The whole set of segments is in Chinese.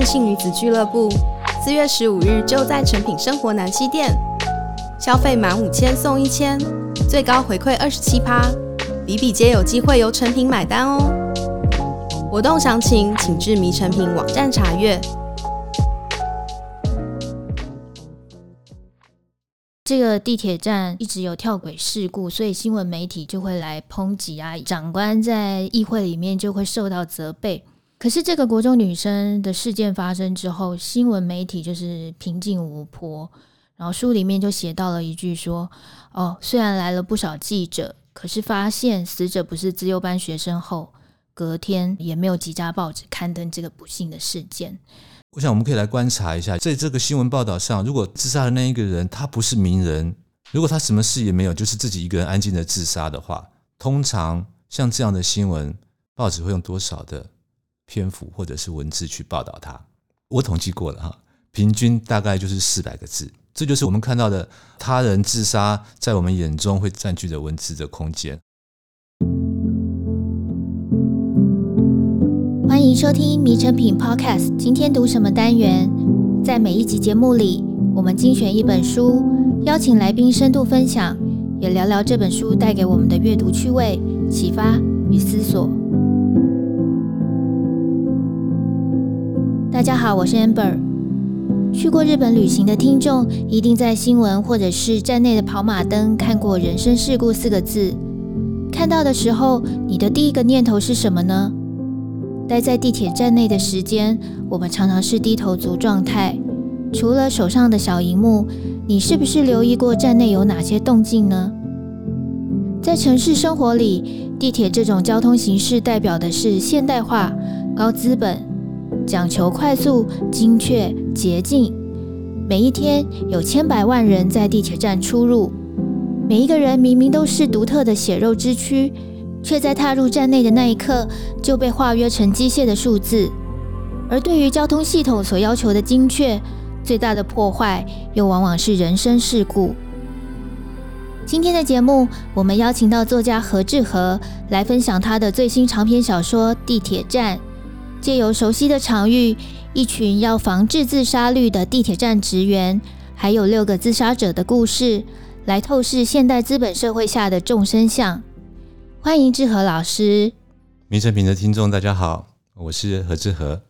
任性女子俱乐部四月十五日就在诚品生活南西店，消费满五千送一千，最高回馈二十七趴，比比皆有机会由诚品买单哦。活动详情请至迷诚品网站查阅。这个地铁站一直有跳轨事故，所以新闻媒体就会来抨击啊，长官在议会里面就会受到责备。可是这个国中女生的事件发生之后，新闻媒体就是平静无波。然后书里面就写到了一句说：“哦，虽然来了不少记者，可是发现死者不是资优班学生后，隔天也没有几家报纸刊登这个不幸的事件。”我想我们可以来观察一下，在这个新闻报道上，如果自杀的那一个人他不是名人，如果他什么事也没有，就是自己一个人安静的自杀的话，通常像这样的新闻，报纸会用多少的篇幅或者是文字去报道它？我统计过了哈，平均大概就是四百个字，这就是我们看到的他人自杀在我们眼中会占据的文字的空间。欢迎收听《迷成品 Podcast》。今天读什么单元？在每一集节目里，我们精选一本书，邀请来宾深度分享，也聊聊这本书带给我们的阅读趣味、启发与思索。大家好，我是 Amber。去过日本旅行的听众，一定在新闻或者是站内的跑马灯看过“人身事故”四个字。看到的时候，你的第一个念头是什么呢？待在地铁站内的时间，我们常常是低头族状态。除了手上的小荧幕，你是不是留意过站内有哪些动静呢？在城市生活里，地铁这种交通形式代表的是现代化、高资本、讲求快速、精确、捷径。每一天有千百万人在地铁站出入，每一个人明明都是独特的血肉之躯。却在踏入站内的那一刻就被化约成机械的数字，而对于交通系统所要求的精确，最大的破坏又往往是人身事故。今天的节目，我们邀请到作家何志和来分享他的最新长篇小说《地铁站》，借由熟悉的场域、一群要防治自杀率的地铁站职员，还有六个自杀者的故事，来透视现代资本社会下的众生相。欢迎志和老师，迷诚品的听众大家好，我是何志和。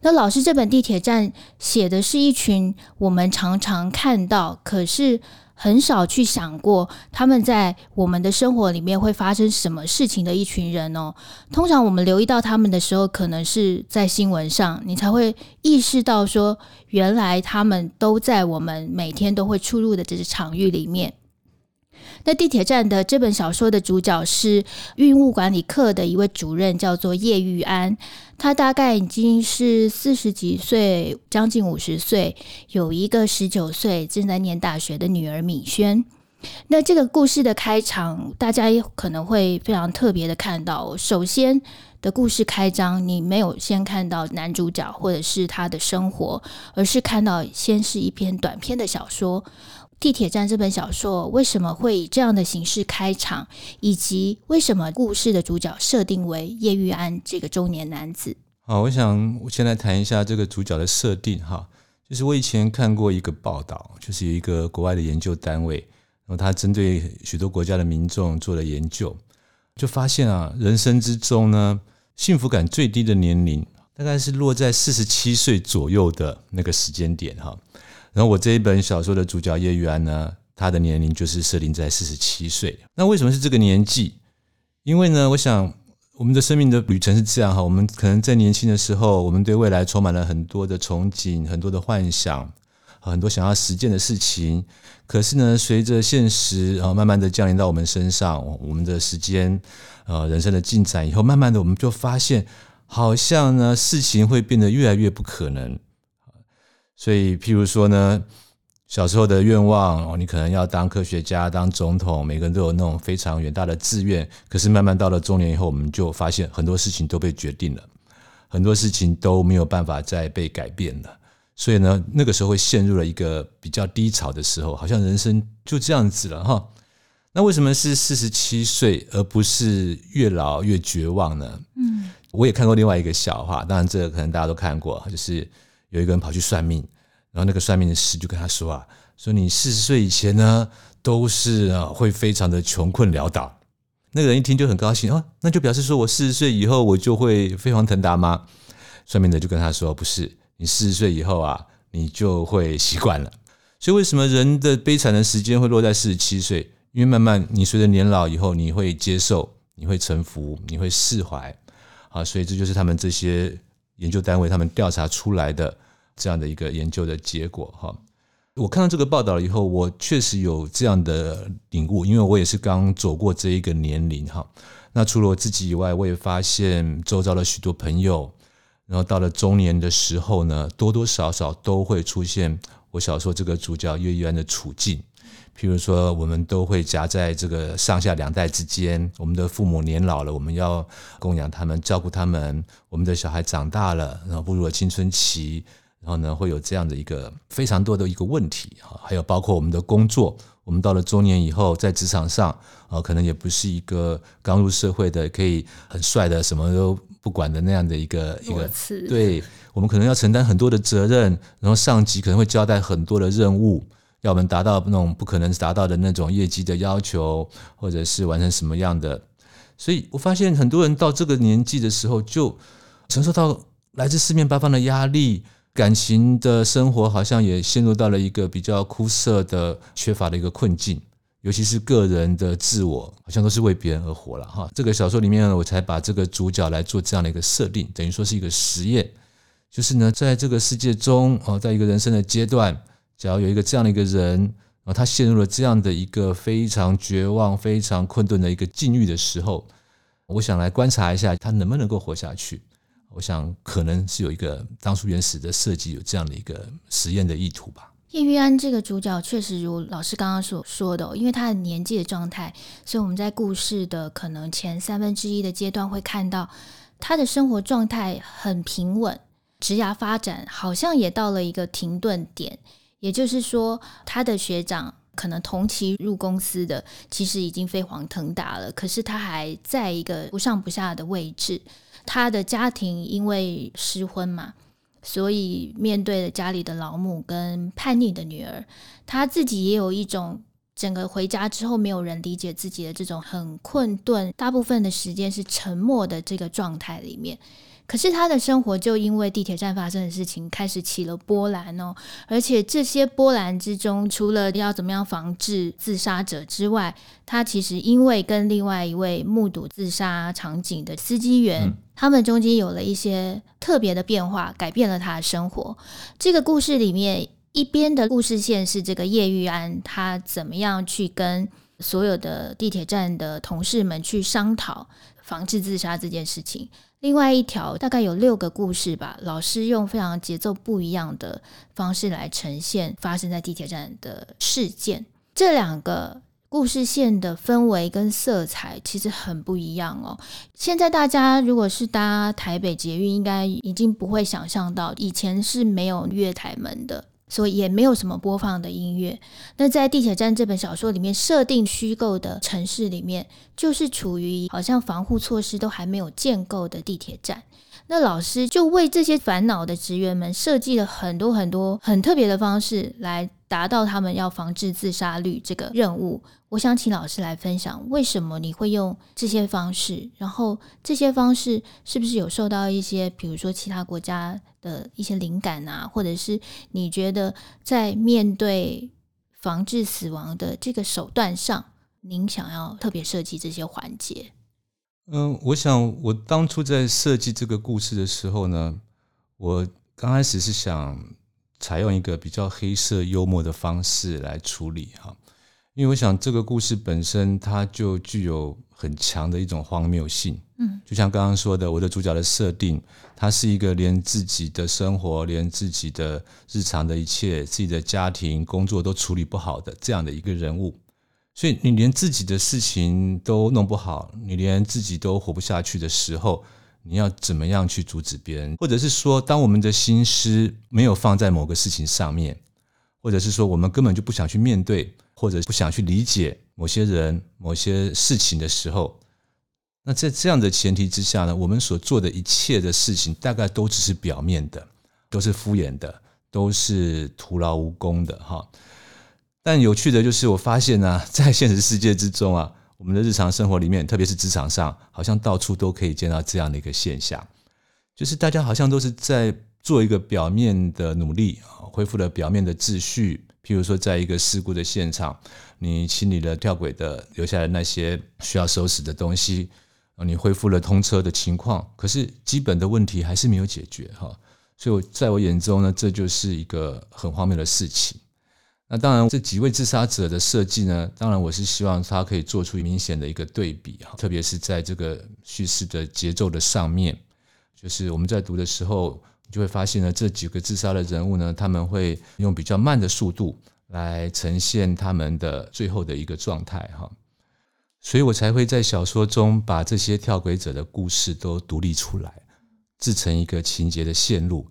那老师这本地铁站写的是一群我们常常看到，可是很少去想过他们在我们的生活里面会发生什么事情的一群人哦。通常我们留意到他们的时候，可能是在新闻上，你才会意识到说，原来他们都在我们每天都会出入的这个场域里面。那地铁站的这本小说的主角是运物管理课的一位主任，叫做叶玉安。他大概已经是四十几岁，将近五十岁，有一个十九岁正在念大学的女儿敏萱。那这个故事的开场，大家也可能会非常特别的看到，首先的故事开张，你没有先看到男主角或者是他的生活，而是看到先是一篇短篇的小说。地铁站这本小说为什么会以这样的形式开场，以及为什么故事的主角设定为叶玉安这个中年男子？好，我想我先来谈一下这个主角的设定哈。就是我以前看过一个报道，就是有一个国外的研究单位，然后他针对许多国家的民众做了研究，就发现啊，人生之中呢，幸福感最低的年龄大概是落在四十七岁左右的那个时间点哈。然后我这一本小说的主角叶玉安呢，他的年龄就是设定在四十七岁。那为什么是这个年纪？因为呢，我想我们的生命的旅程是这样哈，我们可能在年轻的时候，我们对未来充满了很多的憧憬、很多的幻想、很多想要实践的事情。可是呢，随着现实啊慢慢的降临到我们身上，我们的时间呃人生的进展以后，慢慢的我们就发现，好像呢事情会变得越来越不可能。所以，譬如说呢，小时候的愿望哦，你可能要当科学家、当总统，每个人都有那种非常远大的志愿。可是，慢慢到了中年以后，我们就发现很多事情都被决定了，很多事情都没有办法再被改变了。所以呢，那个时候会陷入了一个比较低潮的时候，好像人生就这样子了哈。那为什么是四十七岁，而不是越老越绝望呢？嗯，我也看过另外一个笑话，当然这个可能大家都看过，就是。有一个人跑去算命，然后那个算命的师就跟他说啊，说你四十岁以前呢，都是啊会非常的穷困潦倒。那个人一听就很高兴哦，那就表示说我四十岁以后我就会飞黄腾达吗？算命的就跟他说，不是，你四十岁以后啊，你就会习惯了。所以为什么人的悲惨的时间会落在四十七岁？因为慢慢你随着年老以后，你会接受，你会臣服，你会释怀。啊，所以这就是他们这些研究单位他们调查出来的这样的一个研究的结果。哈，我看到这个报道以后，我确实有这样的领悟，因为我也是刚走过这一个年龄。哈，那除了我自己以外，我也发现周遭的许多朋友，然后到了中年的时候呢，多多少少都会出现我小说这个主角叶玉安的处境。譬如说，我们都会夹在这个上下两代之间。我们的父母年老了，我们要供养他们，照顾他们；我们的小孩长大了，然后步入了青春期，然后呢，会有这样的一个非常多的一个问题啊。还有包括我们的工作，我们到了中年以后，在职场上啊，可能也不是一个刚入社会的可以很帅的什么都不管的那样的一个一个。对，我们可能要承担很多的责任，然后上级可能会交代很多的任务。要我们达到那种不可能达到的那种业绩的要求，或者是完成什么样的，所以我发现很多人到这个年纪的时候，就承受到来自四面八方的压力，感情的生活好像也陷入到了一个比较枯涩的、缺乏的一个困境。尤其是个人的自我，好像都是为别人而活了哈。这个小说里面呢，我才把这个主角来做这样的一个设定，等于说是一个实验，就是呢，在这个世界中哦，在一个人生的阶段。假如有一个这样的一个人，啊，他陷入了这样的一个非常绝望、非常困顿的一个境遇的时候，我想来观察一下他能不能够活下去。我想可能是有一个当初原始的设计有这样的一个实验的意图吧。叶玉安这个主角确实如老师刚刚所说的，因为他的年纪的状态，所以我们在故事的可能前三分之一的阶段会看到他的生活状态很平稳，职涯发展好像也到了一个停顿点。也就是说，他的学长可能同期入公司的，其实已经飞黄腾达了，可是他还在一个不上不下的位置。他的家庭因为失婚嘛，所以面对了家里的老母跟叛逆的女儿，他自己也有一种整个回家之后没有人理解自己的这种很困顿，大部分的时间是沉默的这个状态里面。可是他的生活就因为地铁站发生的事情开始起了波澜哦，而且这些波澜之中，除了要怎么样防治自杀者之外，他其实因为跟另外一位目睹自杀场景的司机员，嗯、他们中间有了一些特别的变化，改变了他的生活。这个故事里面，一边的故事线是这个叶玉安，他怎么样去跟所有的地铁站的同事们去商讨防治自杀这件事情。另外一条大概有六个故事吧，老师用非常节奏不一样的方式来呈现发生在地铁站的事件。这两个故事线的氛围跟色彩其实很不一样哦。现在大家如果是搭台北捷运，应该已经不会想象到以前是没有月台门的。所以也没有什么播放的音乐。那在《地铁站》这本小说里面设定虚构的城市里面，就是处于好像防护措施都还没有建构的地铁站。那老师就为这些烦恼的职员们设计了很多很多很特别的方式来。达到他们要防治自杀率这个任务，我想请老师来分享为什么你会用这些方式，然后这些方式是不是有受到一些，比如说其他国家的一些灵感啊，或者是你觉得在面对防治死亡的这个手段上，您想要特别设计这些环节？嗯，我想我当初在设计这个故事的时候呢，我刚开始是想。采用一个比较黑色幽默的方式来处理哈，因为我想这个故事本身它就具有很强的一种荒谬性，嗯，就像刚刚说的，我的主角的设定，他是一个连自己的生活、连自己的日常的一切、自己的家庭、工作都处理不好的这样的一个人物，所以你连自己的事情都弄不好，你连自己都活不下去的时候。你要怎么样去阻止别人，或者是说，当我们的心思没有放在某个事情上面，或者是说，我们根本就不想去面对，或者不想去理解某些人、某些事情的时候，那在这样的前提之下呢，我们所做的一切的事情，大概都只是表面的，都是敷衍的，都是徒劳无功的哈。但有趣的就是，我发现呢、在现实世界之中啊，我们的日常生活里面，特别是职场上，好像到处都可以见到这样的一个现象，就是大家好像都是在做一个表面的努力啊，恢复了表面的秩序。譬如说，在一个事故的现场，你清理了跳轨的留下来那些需要收拾的东西，你恢复了通车的情况，可是基本的问题还是没有解决哈。所以，我在我眼中呢，这就是一个很荒谬的事情。那当然，这几位自杀者的设计呢，当然我是希望他可以做出明显的一个对比哈，特别是在这个叙事的节奏的上面，就是我们在读的时候。你就会发现呢，这几个自杀的人物呢，他们会用比较慢的速度来呈现他们的最后的一个状态哈，所以我才会在小说中把这些跳轨者的故事都独立出来，制成一个情节的线路。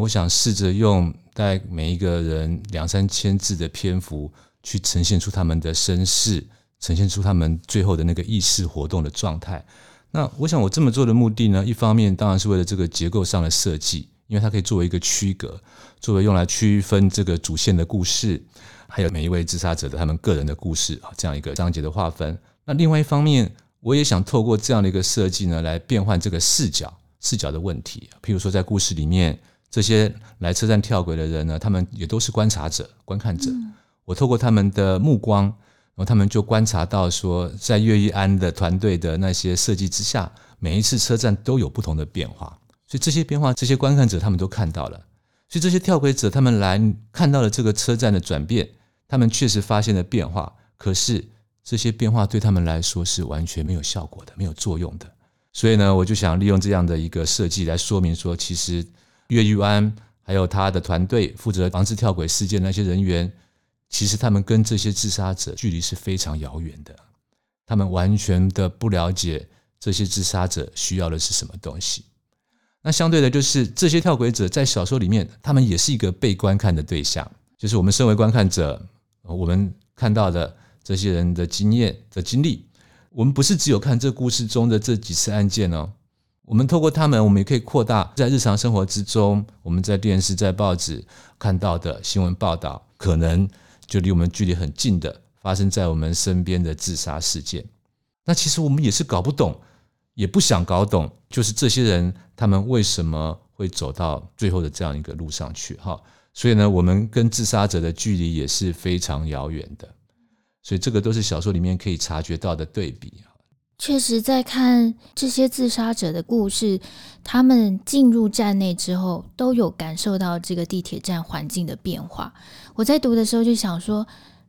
我想试着用大概每一个人两三千字的篇幅，去呈现出他们的身世，呈现出他们最后的那个意识活动的状态。那我想我这么做的目的呢，一方面当然是为了这个结构上的设计。因为它可以作为一个区隔，作为用来区分这个主线的故事，还有每一位自杀者的他们个人的故事啊，这样一个章节的划分。那另外一方面，我也想透过这样的一个设计呢，来变换这个视角，视角的问题。譬如说，在故事里面，这些来车站跳轨的人呢，他们也都是观察者、观看者。我透过他们的目光，然后他们就观察到说，在越狱安的团队的那些设计之下，每一次车站都有不同的变化。所以这些变化，这些观看者他们都看到了。所以这些跳轨者他们来看到了这个车站的转变，他们确实发现了变化。可是这些变化对他们来说是完全没有效果的，没有作用的。所以呢，我就想利用这样的一个设计来说明说，其实越狱安还有他的团队负责防治跳轨事件的那些人员，其实他们跟这些自杀者距离是非常遥远的。他们完全的不了解这些自杀者需要的是什么东西。那相对的，就是这些跳轨者在小说里面，他们也是一个被观看的对象。就是我们身为观看者，我们看到的这些人的经验的经历，我们不是只有看这故事中的这几次案件哦。我们透过他们，我们也可以扩大在日常生活之中，我们在电视、在报纸看到的新闻报道，可能就离我们距离很近的发生在我们身边的自杀事件。那其实我们也是搞不懂。也不想搞懂，就是这些人他们为什么会走到最后的这样一个路上去？哈，所以呢，我们跟自杀者的距离也是非常遥远的，所以这个都是小说里面可以察觉到的对比。确实，在看这些自杀者的故事，他们进入站内之后，都有感受到这个地铁站环境的变化。我在读的时候就想说。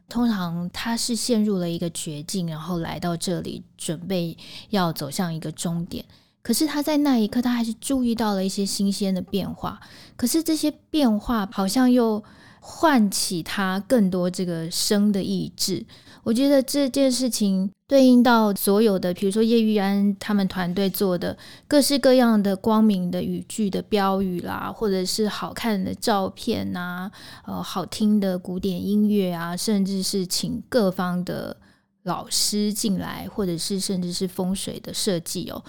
通常他是陷入了一个绝境，然后来到这里，准备要走向一个终点。可是他在那一刻，他还是注意到了一些新鲜的变化。可是这些变化好像又唤起他更多这个生的意志。我觉得这件事情对应到所有的，比如说叶玉安他们团队做的各式各样的光明的语句的标语啦，或者是好看的照片呐、呃，好听的古典音乐啊，甚至是请各方的老师进来，或者是甚至是风水的设计哦，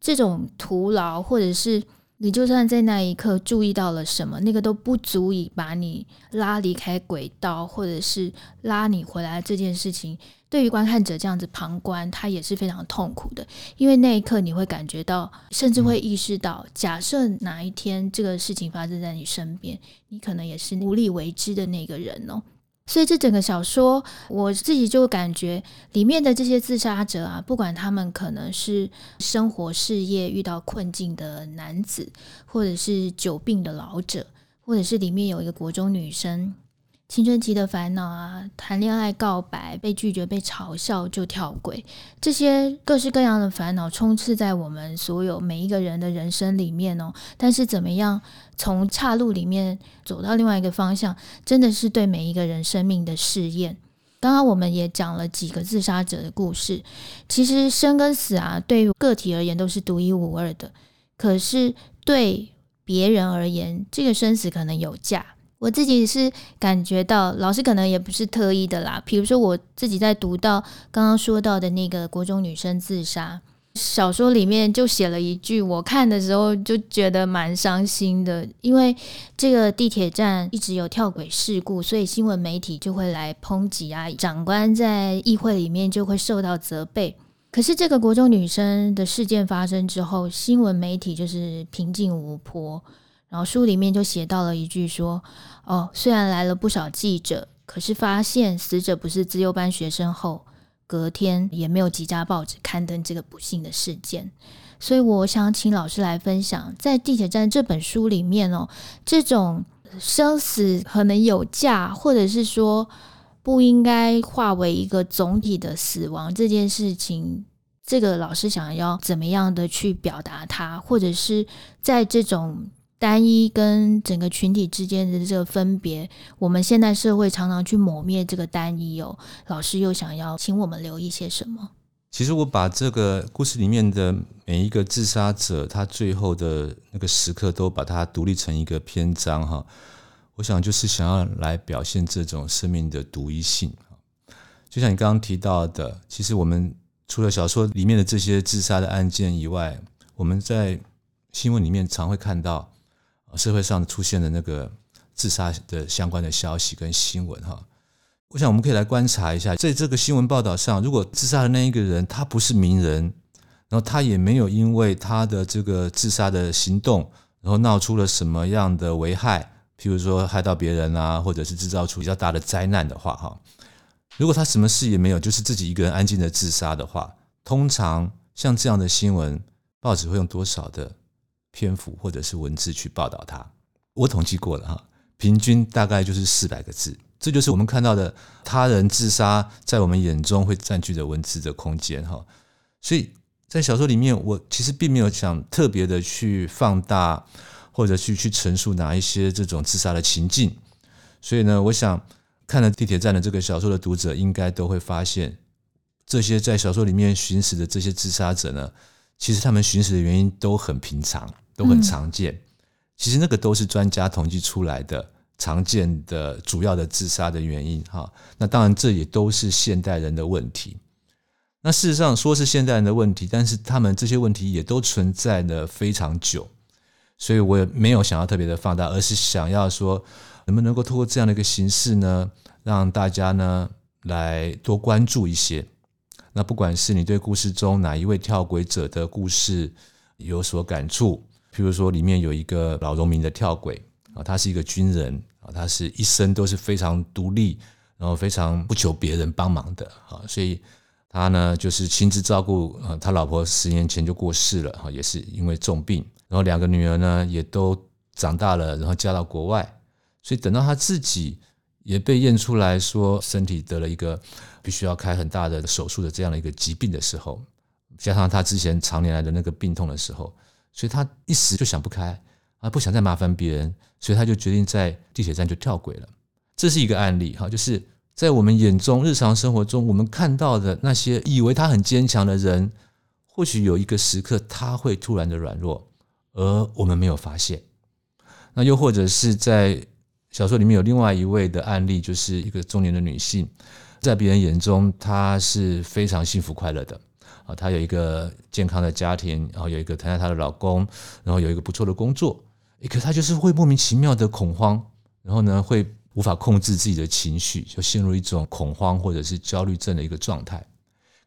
这种徒劳或者是。你就算在那一刻注意到了什么，那个都不足以把你拉离开轨道，或者是拉你回来。这件事情对于观看者这样子旁观，他也是非常痛苦的，因为那一刻你会感觉到，甚至会意识到，假设哪一天这个事情发生在你身边，你可能也是无力为之的那个人哦。所以这整个小说，我自己就感觉里面的这些自杀者啊，不管他们可能是生活事业遇到困境的男子，或者是久病的老者，或者是里面有一个国中女生。青春期的烦恼啊，谈恋爱、告白、被拒绝、被嘲笑就跳轨，这些各式各样的烦恼充斥在我们所有每一个人的人生里面哦。但是怎么样从岔路里面走到另外一个方向，真的是对每一个人生命的试验。刚刚我们也讲了几个自杀者的故事，其实生跟死啊，对于个体而言都是独一无二的，可是对别人而言，这个生死可能有价。我自己是感觉到，老师可能也不是特意的啦。比如说，我自己在读到刚刚说到的那个国中女生自杀，小说里面就写了一句，我看的时候就觉得蛮伤心的，因为这个地铁站一直有跳轨事故，所以新闻媒体就会来抨击啊，长官在议会里面就会受到责备。可是这个国中女生的事件发生之后，新闻媒体就是平静无波。然后书里面就写到了一句说：“哦，虽然来了不少记者，可是发现死者不是资优班学生后，隔天也没有几家报纸刊登这个不幸的事件。所以我想请老师来分享，在《地铁站》这本书里面哦，这种生死可能有价，或者是说。”不应该化为一个总体的死亡这件事情，这个老师想要怎么样的去表达它，或者是在这种单一跟整个群体之间的这个分别，我们现代社会常常去抹灭这个单一哦。老师又想要请我们留意些什么？其实我把这个故事里面的每一个自杀者，他最后的那个时刻，都把它独立成一个篇章哈。我想就是想要来表现这种生命的独一性，就像你刚刚提到的，其实我们除了小说里面的这些自杀的案件以外，我们在新闻里面常会看到社会上出现的那个自杀的相关的消息跟新闻哈。我想我们可以来观察一下，在这个新闻报道上，如果自杀的那一个人他不是名人，然后他也没有因为他的这个自杀的行动，然后闹出了什么样的危害。譬如说害到别人啊，或者是制造出比较大的灾难的话，哈，如果他什么事也没有，就是自己一个人安静的自杀的话，通常像这样的新闻，报纸会用多少的篇幅或者是文字去报道它？我统计过了哈，平均大概就是四百个字，这就是我们看到的他人自杀在我们眼中会占据的文字的空间哈。所以在小说里面，我其实并没有想特别的去放大。或者去去陈述哪一些这种自杀的情境，所以呢，我想看了《地铁站》的这个小说的读者，应该都会发现，这些在小说里面寻死的这些自杀者呢，其实他们寻死的原因都很平常，都很常见。其实那个都是专家统计出来的常见的主要的自杀的原因哈。那当然，这也都是现代人的问题。那事实上说是现代人的问题，但是他们这些问题也都存在了非常久。所以我也没有想要特别的放大，而是想要说，能不能够通过这样的一个形式呢，让大家呢来多关注一些。那不管是你对故事中哪一位跳轨者的故事有所感触，譬如说里面有一个老农民的跳轨啊，他是一个军人啊，他是一生都是非常独立，然后非常不求别人帮忙的啊，所以他呢就是亲自照顾啊，他老婆十年前就过世了哈，也是因为重病。然后两个女儿呢也都长大了，然后嫁到国外，所以等到他自己也被验出来说身体得了一个必须要开很大的手术的这样的一个疾病的时候，加上他之前常年来的那个病痛的时候，所以他一时就想不开啊，不想再麻烦别人，所以他就决定在地铁站就跳轨了。这是一个案例哈，就是在我们眼中日常生活中我们看到的那些以为他很坚强的人，或许有一个时刻他会突然的软弱。而我们没有发现，那又或者是在小说里面有另外一位的案例，就是一个中年的女性，在别人眼中她是非常幸福快乐的啊，她有一个健康的家庭，然后有一个疼爱她的老公，然后有一个不错的工作，可她就是会莫名其妙的恐慌，然后呢会无法控制自己的情绪，就陷入一种恐慌或者是焦虑症的一个状态。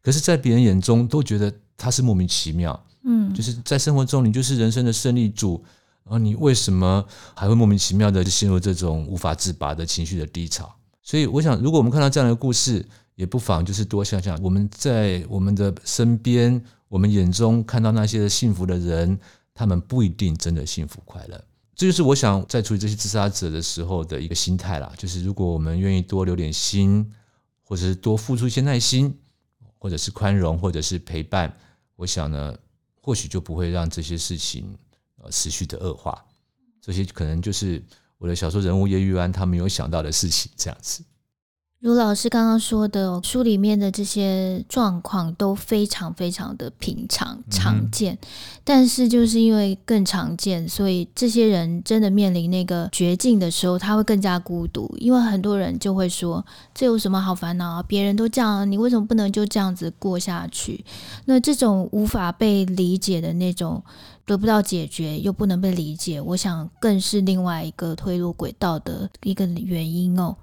可是，在别人眼中都觉得她是莫名其妙。嗯，就是在生活中，你就是人生的胜利组，然后你为什么还会莫名其妙的陷入这种无法自拔的情绪的低潮？所以，我想，如果我们看到这样的故事，也不妨就是多想想，我们在我们的身边，我们眼中看到那些幸福的人，他们不一定真的幸福快乐。这就是我想在处理这些自杀者的时候的一个心态啦。就是如果我们愿意多留点心，或者是多付出一些耐心，或者是宽容，或者是陪伴，我想呢。或许就不会让这些事情呃持续的恶化，这些可能就是我的小说人物叶玉安他没有想到的事情，这样子。如老师刚刚说的，书里面的这些状况都非常非常的平常常见，嗯、但是就是因为更常见，所以这些人真的面临那个绝境的时候，他会更加孤独。因为很多人就会说：“这有什么好烦恼啊？别人都这样，你为什么不能就这样子过下去？”那这种无法被理解的那种得不到解决又不能被理解，我想更是另外一个推入轨道的一个原因哦。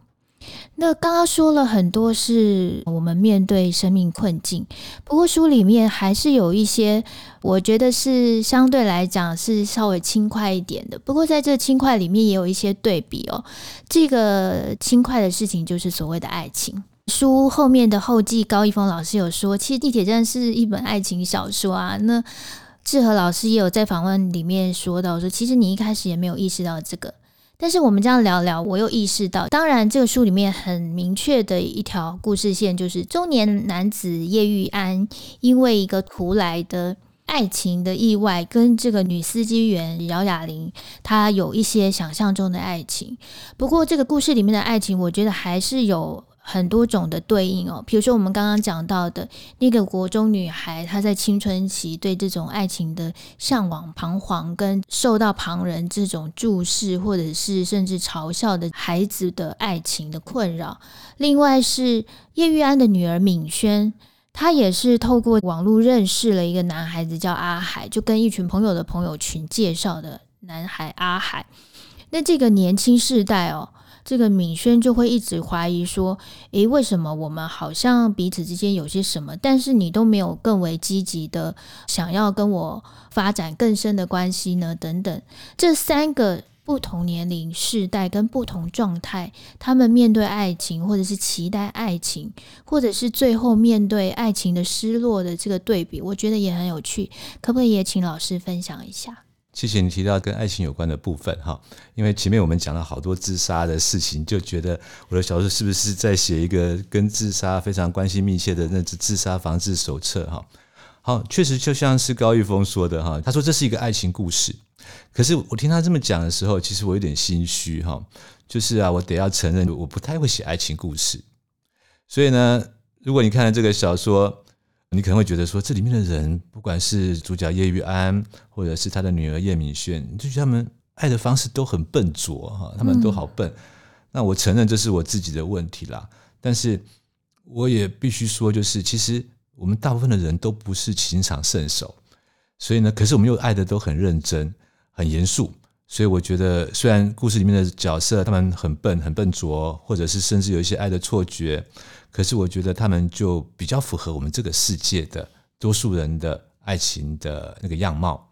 那刚刚说了很多是我们面对生命困境，不过书里面还是有一些，我觉得是相对来讲是稍微轻快一点的。不过在这轻快里面也有一些对比哦。这个轻快的事情就是所谓的爱情。书后面的后记，高一峰老师有说，其实《地铁站》是一本爱情小说啊。那志和老师也有在访问里面说到说，其实你一开始也没有意识到这个。但是我们这样聊聊，我又意识到，当然这个书里面很明确的一条故事线，就是中年男子叶玉安因为一个突来的爱情的意外，跟这个女司机员姚雅玲，她有一些想象中的爱情。不过这个故事里面的爱情，我觉得还是有。很多种的对应哦，比如说我们刚刚讲到的那个国中女孩，她在青春期对这种爱情的向往、彷徨，跟受到旁人这种注视或者是甚至嘲笑的孩子的爱情的困扰。另外是叶玉安的女儿敏轩，她也是透过网络认识了一个男孩子叫阿海，就跟一群朋友的朋友群介绍的男孩阿海。那这个年轻世代哦。这个敏轩就会一直怀疑说：“诶，为什么我们好像彼此之间有些什么，但是你都没有更为积极的想要跟我发展更深的关系呢？”等等，这三个不同年龄、世代跟不同状态，他们面对爱情，或者是期待爱情，或者是最后面对爱情的失落的这个对比，我觉得也很有趣。可不可以也请老师分享一下？谢谢你提到跟爱情有关的部分哈，因为前面我们讲了好多自杀的事情，就觉得我的小说是不是在写一个跟自杀非常关系密切的那只自杀防治手册哈？好，确实就像是高玉峰说的哈，他说这是一个爱情故事，可是我听他这么讲的时候，其实我有点心虚哈，就是啊，我得要承认我不太会写爱情故事，所以呢，如果你看了这个小说。你可能会觉得说，这里面的人，不管是主角叶玉安，或者是他的女儿叶敏轩，你就觉得他们爱的方式都很笨拙哈，他们都好笨。那我承认这是我自己的问题啦，但是我也必须说，就是其实我们大部分的人都不是情场圣手，所以呢，可是我们又爱的都很认真、很严肃。所以我觉得，虽然故事里面的角色他们很笨、很笨拙，或者是甚至有一些爱的错觉，可是我觉得他们就比较符合我们这个世界的多数人的爱情的那个样貌。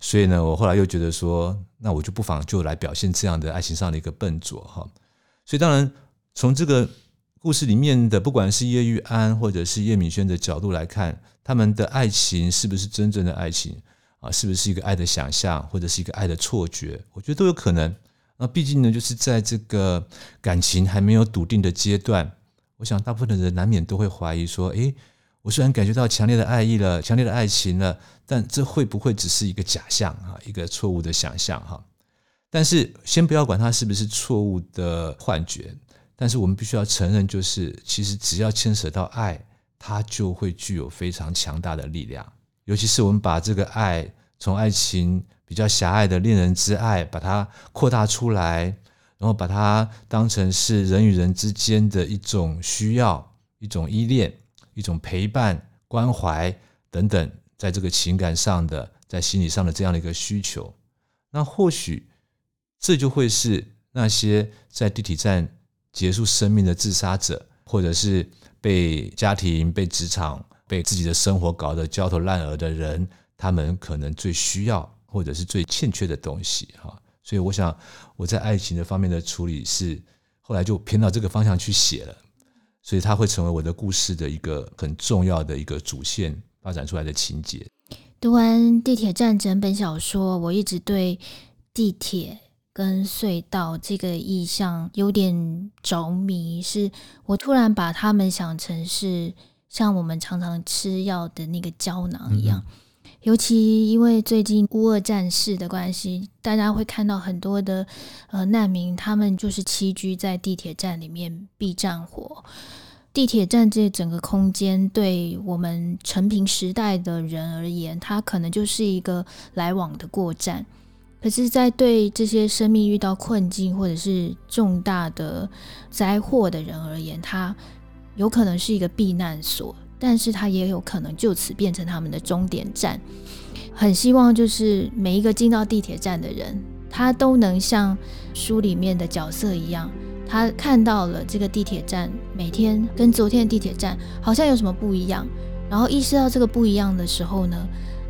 所以呢，我后来又觉得说，那我就不妨就来表现这样的爱情上的一个笨拙哈。所以当然，从这个故事里面的不管是叶玉安或者是叶敏轩的角度来看，他们的爱情是不是真正的爱情？啊，是不是一个爱的想象，或者是一个爱的错觉？我觉得都有可能。那毕竟呢，就是在这个感情还没有笃定的阶段，我想大部分的人难免都会怀疑说：诶，我虽然感觉到强烈的爱意了，强烈的爱情了，但这会不会只是一个假象啊？一个错误的想象哈？但是先不要管它是不是错误的幻觉，但是我们必须要承认，就是其实只要牵扯到爱，它就会具有非常强大的力量。尤其是我们把这个爱从爱情比较狭隘的恋人之爱，把它扩大出来，然后把它当成是人与人之间的一种需要、一种依恋、一种陪伴、关怀等等，在这个情感上的、在心理上的这样的一个需求，那或许这就会是那些在地铁站结束生命的自杀者，或者是被家庭、被职场。被自己的生活搞得焦头烂额的人，他们可能最需要或者是最欠缺的东西哈，所以我想我在爱情的方面的处理是后来就偏到这个方向去写了，所以它会成为我的故事的一个很重要的一个主线发展出来的情节。读完《地铁站》整本小说，我一直对地铁跟隧道这个意象有点着迷，是我突然把他们想成是。像我们常常吃药的那个胶囊一样，尤其因为最近乌俄战事的关系，大家会看到很多的呃难民，他们就是栖居在地铁站里面避战火。地铁站这整个空间，对我们成平时代的人而言，它可能就是一个来往的过站。可是，在对这些生命遇到困境或者是重大的灾祸的人而言，它有可能是一个避难所。但是它也有可能就此变成他们的终点站。很希望就是每一个进到地铁站的人，他都能像书里面的角色一样，他看到了这个地铁站每天跟昨天的地铁站好像有什么不一样，然后意识到这个不一样的时候呢，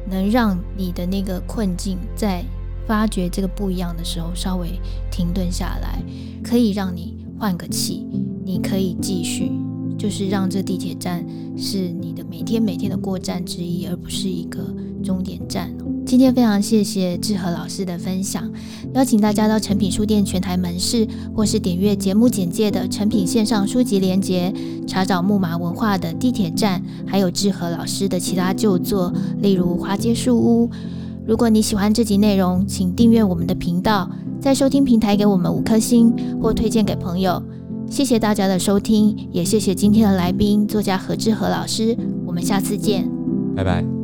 能让你的那个困境在发觉这个不一样的时候稍微停顿下来，可以让你换个气，你可以继续。就是让这地铁站是你的每天每天的过站之一，而不是一个终点站。今天非常谢谢志和老师的分享，邀请大家到诚品书店全台门市，或是点阅节目简介的诚品线上书籍连结，查找木马文化的地铁站，还有志和老师的其他旧作，例如《花街树屋》。如果你喜欢这集内容，请订阅我们的频道，在收听平台给我们五颗星，或推荐给朋友。谢谢大家的收听，也谢谢今天的来宾作家何志和老师。我们下次见，拜拜。